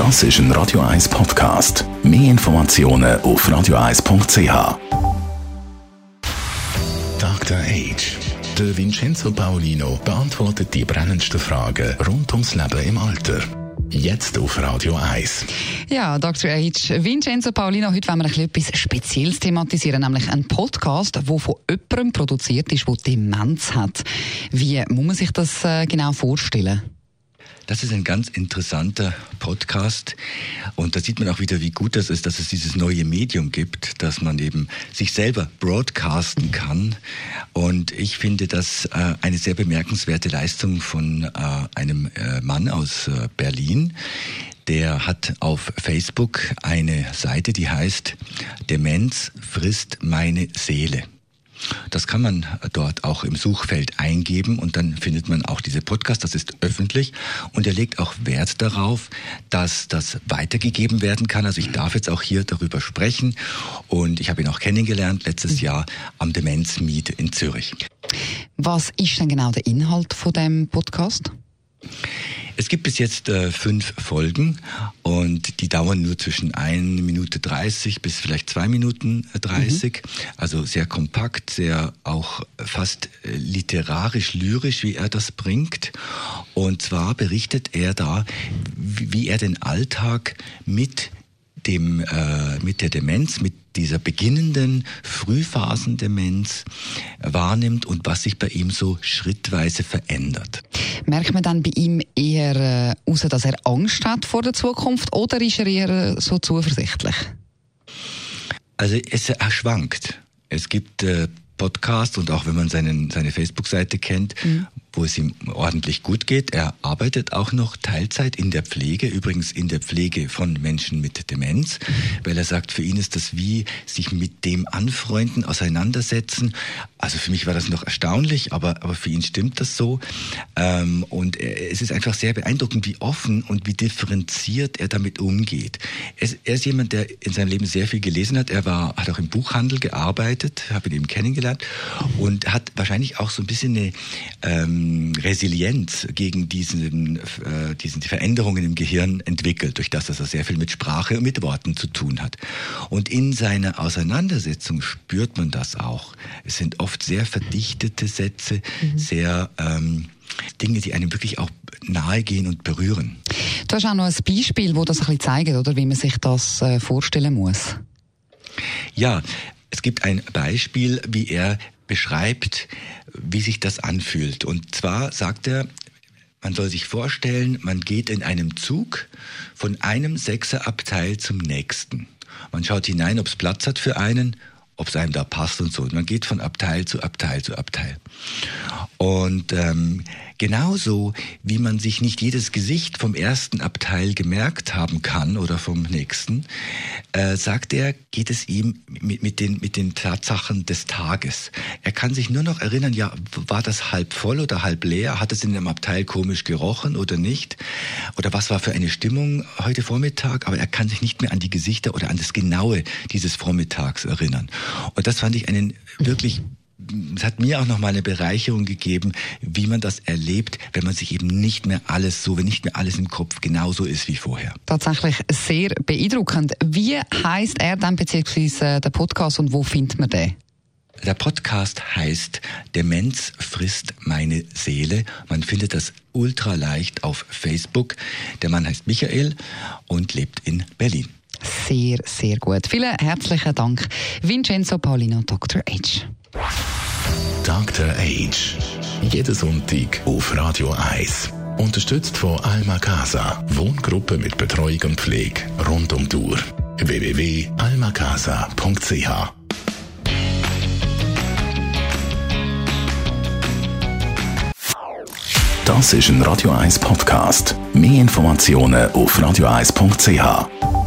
Das ist ein Radio 1 Podcast. Mehr Informationen auf radio1.ch. Dr. Age. Der Vincenzo Paolino beantwortet die brennendsten Fragen rund ums Leben im Alter. Jetzt auf Radio 1. Ja, Dr. H. Vincenzo Paulino, heute wollen wir etwas Spezielles thematisieren, nämlich einen Podcast, der von jemandem produziert ist, der Demenz hat. Wie muss man sich das äh, genau vorstellen? Das ist ein ganz interessanter Podcast und da sieht man auch wieder, wie gut das ist, dass es dieses neue Medium gibt, dass man eben sich selber broadcasten kann. Und ich finde das äh, eine sehr bemerkenswerte Leistung von äh, einem äh, Mann aus Berlin. Der hat auf Facebook eine Seite, die heißt Demenz frisst meine Seele. Das kann man dort auch im Suchfeld eingeben und dann findet man auch diese Podcast. Das ist öffentlich und er legt auch Wert darauf, dass das weitergegeben werden kann. Also ich darf jetzt auch hier darüber sprechen und ich habe ihn auch kennengelernt letztes Jahr am Demenz Meet in Zürich. Was ist denn genau der Inhalt von dem Podcast? Es gibt bis jetzt äh, fünf Folgen und die dauern nur zwischen 1 Minute 30 bis vielleicht 2 Minuten 30. Mhm. Also sehr kompakt, sehr auch fast äh, literarisch, lyrisch, wie er das bringt. Und zwar berichtet er da, wie er den Alltag mit dem, äh, mit der Demenz, mit dieser beginnenden Frühphasendemenz wahrnimmt und was sich bei ihm so schrittweise verändert. Merkt man dann bei ihm eher äh, aus, dass er Angst hat vor der Zukunft oder ist er eher äh, so zuversichtlich? Also es er schwankt. Es gibt äh, Podcasts und auch wenn man seinen, seine Facebook-Seite kennt, mhm wo es ihm ordentlich gut geht. Er arbeitet auch noch Teilzeit in der Pflege, übrigens in der Pflege von Menschen mit Demenz, weil er sagt, für ihn ist das wie sich mit dem anfreunden, auseinandersetzen. Also für mich war das noch erstaunlich, aber, aber für ihn stimmt das so. Ähm, und es ist einfach sehr beeindruckend, wie offen und wie differenziert er damit umgeht. Er ist, jemand, der in seinem Leben sehr viel gelesen hat. Er war, hat auch im Buchhandel gearbeitet, habe ihn eben kennengelernt und hat wahrscheinlich auch so ein bisschen eine ähm, Resilienz gegen diesen, äh, diesen Veränderungen im Gehirn entwickelt, durch das, dass er sehr viel mit Sprache und mit Worten zu tun hat. Und in seiner Auseinandersetzung spürt man das auch. Es sind oft sehr verdichtete Sätze, mhm. sehr ähm, Dinge, die einem wirklich auch nahe gehen und berühren. Du hast auch noch ein Beispiel, wo das ein bisschen zeigt, oder wie man sich das äh, vorstellen muss. Ja, es gibt ein Beispiel, wie er beschreibt, wie sich das anfühlt. Und zwar sagt er, man soll sich vorstellen, man geht in einem Zug von einem Sechserabteil zum nächsten. Man schaut hinein, ob es Platz hat für einen, ob es einem da passt und so. Und man geht von Abteil zu Abteil zu Abteil. Und ähm, genauso wie man sich nicht jedes Gesicht vom ersten Abteil gemerkt haben kann oder vom nächsten, äh, sagt er, geht es ihm mit, mit, den, mit den Tatsachen des Tages. Er kann sich nur noch erinnern, ja, war das halb voll oder halb leer? Hat es in dem Abteil komisch gerochen oder nicht? Oder was war für eine Stimmung heute Vormittag? Aber er kann sich nicht mehr an die Gesichter oder an das Genaue dieses Vormittags erinnern. Und das fand ich einen wirklich es hat mir auch noch mal eine Bereicherung gegeben, wie man das erlebt, wenn man sich eben nicht mehr alles so, wenn nicht mehr alles im Kopf genauso ist wie vorher. Tatsächlich sehr beeindruckend. Wie heißt er dann beziehungsweise der Podcast und wo findet man den? Der Podcast heißt Demenz frisst meine Seele. Man findet das ultra leicht auf Facebook. Der Mann heißt Michael und lebt in Berlin. Sehr, sehr gut. Vielen herzlichen Dank, Vincenzo Paulino, Dr. H. Dr. Age. Jeden Sonntag auf Radio 1. Unterstützt von Alma Casa. Wohngruppe mit Betreuung und Pflege rund um Uhr. www.almacasa.ch Das ist ein Radio 1 Podcast. Mehr Informationen auf radio1.ch.